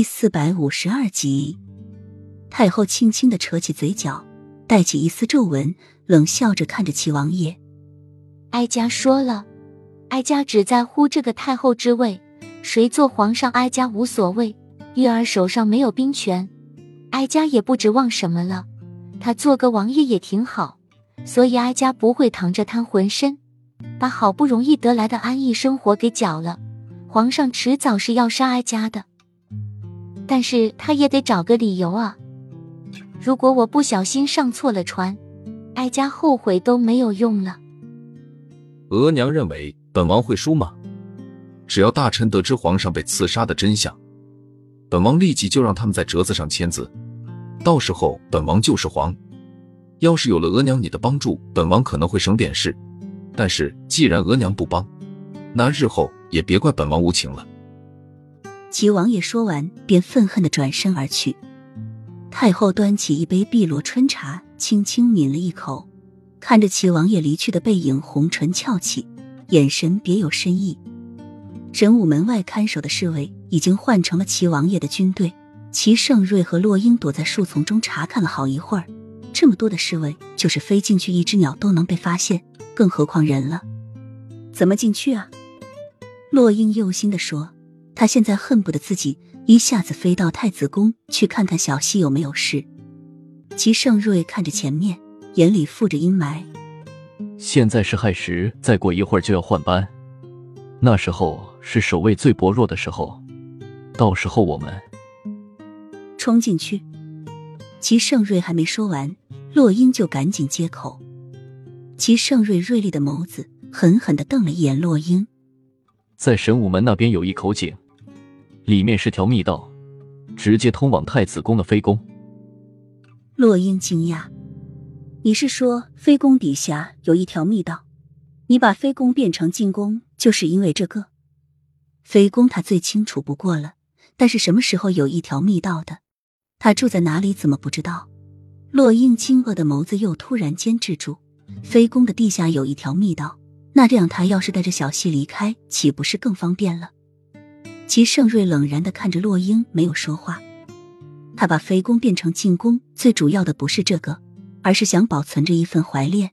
第四百五十二集，太后轻轻的扯起嘴角，带起一丝皱纹，冷笑着看着齐王爷。哀家说了，哀家只在乎这个太后之位，谁做皇上，哀家无所谓。玉儿手上没有兵权，哀家也不指望什么了。他做个王爷也挺好，所以哀家不会躺着贪浑身，把好不容易得来的安逸生活给搅了。皇上迟早是要杀哀家的。但是他也得找个理由啊！如果我不小心上错了船，哀家后悔都没有用了。额娘认为本王会输吗？只要大臣得知皇上被刺杀的真相，本王立即就让他们在折子上签字，到时候本王就是皇。要是有了额娘你的帮助，本王可能会省点事。但是既然额娘不帮，那日后也别怪本王无情了。齐王爷说完，便愤恨的转身而去。太后端起一杯碧螺春茶，轻轻抿了一口，看着齐王爷离去的背影，红唇翘起，眼神别有深意。神武门外看守的侍卫已经换成了齐王爷的军队，齐盛瑞和洛英躲在树丛中查看了好一会儿。这么多的侍卫，就是飞进去一只鸟都能被发现，更何况人了？怎么进去啊？洛英忧心的说。他现在恨不得自己一下子飞到太子宫去看看小溪有没有事。齐盛瑞看着前面，眼里覆着阴霾。现在是亥时，再过一会儿就要换班，那时候是守卫最薄弱的时候，到时候我们冲进去。齐盛瑞还没说完，洛英就赶紧接口。齐盛瑞锐利的眸子狠狠的瞪了一眼洛英，在神武门那边有一口井。里面是条密道，直接通往太子宫的飞宫。洛英惊讶：“你是说飞宫底下有一条密道？你把飞宫变成进宫，就是因为这个？飞宫他最清楚不过了，但是什么时候有一条密道的？他住在哪里？怎么不知道？”洛英惊愕的眸子又突然间滞住。飞宫的地下有一条密道，那这样他要是带着小溪离开，岂不是更方便了？齐盛瑞冷然的看着洛英，没有说话。他把非攻变成进攻，最主要的不是这个，而是想保存着一份怀恋。